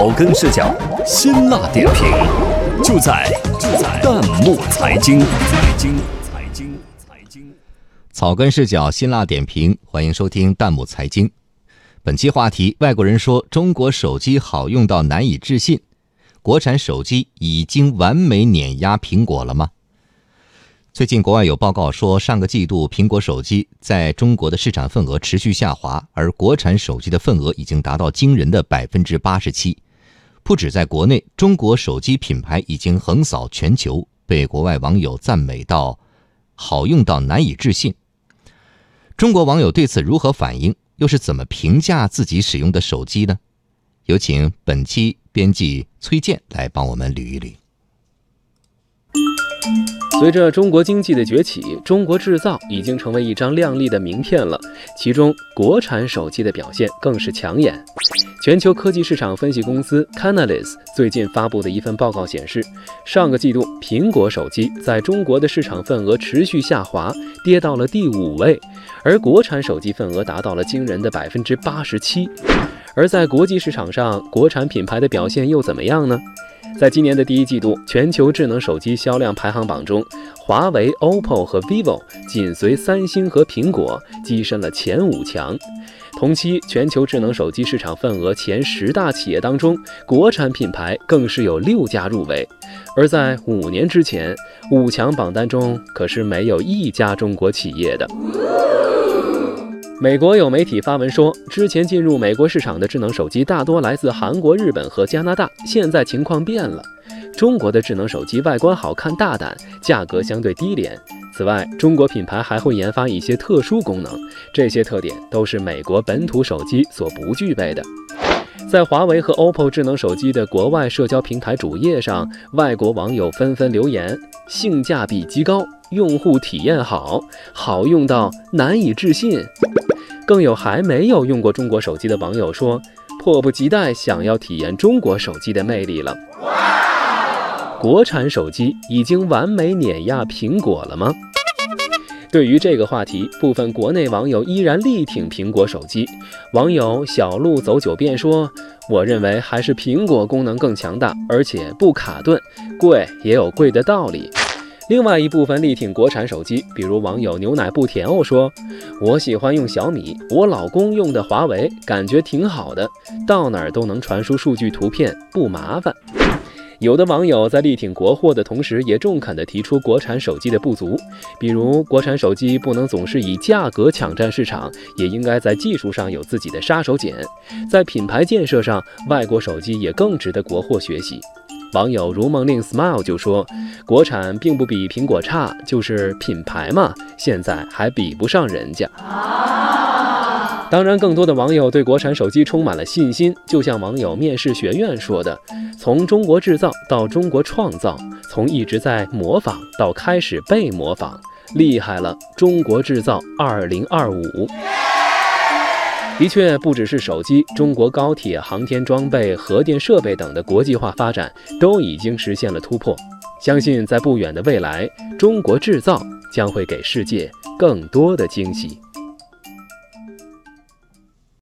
草根视角，辛辣点评，就在就在弹幕财经。财经财经财经，草根视角，辛辣点评，欢迎收听弹幕财经。本期话题：外国人说中国手机好用到难以置信，国产手机已经完美碾压苹果了吗？最近，国外有报告说，上个季度苹果手机在中国的市场份额持续下滑，而国产手机的份额已经达到惊人的百分之八十七。不止在国内，中国手机品牌已经横扫全球，被国外网友赞美到好用到难以置信。中国网友对此如何反应？又是怎么评价自己使用的手机呢？有请本期编辑崔健来帮我们捋一捋。随着中国经济的崛起，中国制造已经成为一张亮丽的名片了。其中，国产手机的表现更是抢眼。全球科技市场分析公司 Canalys 最近发布的一份报告显示，上个季度苹果手机在中国的市场份额持续下滑，跌到了第五位，而国产手机份额达到了惊人的百分之八十七。而在国际市场上，国产品牌的表现又怎么样呢？在今年的第一季度，全球智能手机销量排行榜中，华为、OPPO 和 vivo 紧随三星和苹果，跻身了前五强。同期全球智能手机市场份额前十大企业当中，国产品牌更是有六家入围。而在五年之前，五强榜单中可是没有一家中国企业的。美国有媒体发文说，之前进入美国市场的智能手机大多来自韩国、日本和加拿大，现在情况变了。中国的智能手机外观好看、大胆，价格相对低廉。此外，中国品牌还会研发一些特殊功能，这些特点都是美国本土手机所不具备的。在华为和 OPPO 智能手机的国外社交平台主页上，外国网友纷纷留言：性价比极高，用户体验好，好用到难以置信。更有还没有用过中国手机的网友说，迫不及待想要体验中国手机的魅力了。国产手机已经完美碾压苹果了吗？对于这个话题，部分国内网友依然力挺苹果手机。网友小路走九遍说：“我认为还是苹果功能更强大，而且不卡顿，贵也有贵的道理。”另外一部分力挺国产手机，比如网友牛奶不甜哦说：“我喜欢用小米，我老公用的华为，感觉挺好的，到哪儿都能传输数据图片，不麻烦。”有的网友在力挺国货的同时，也中肯地提出国产手机的不足，比如国产手机不能总是以价格抢占市场，也应该在技术上有自己的杀手锏，在品牌建设上，外国手机也更值得国货学习。网友如梦令 smile 就说：“国产并不比苹果差，就是品牌嘛，现在还比不上人家。”当然，更多的网友对国产手机充满了信心，就像网友面试学院说的：“从中国制造到中国创造，从一直在模仿到开始被模仿，厉害了！中国制造二零二五。”的确，不只是手机，中国高铁、航天装备、核电设备等的国际化发展都已经实现了突破。相信在不远的未来，中国制造将会给世界更多的惊喜。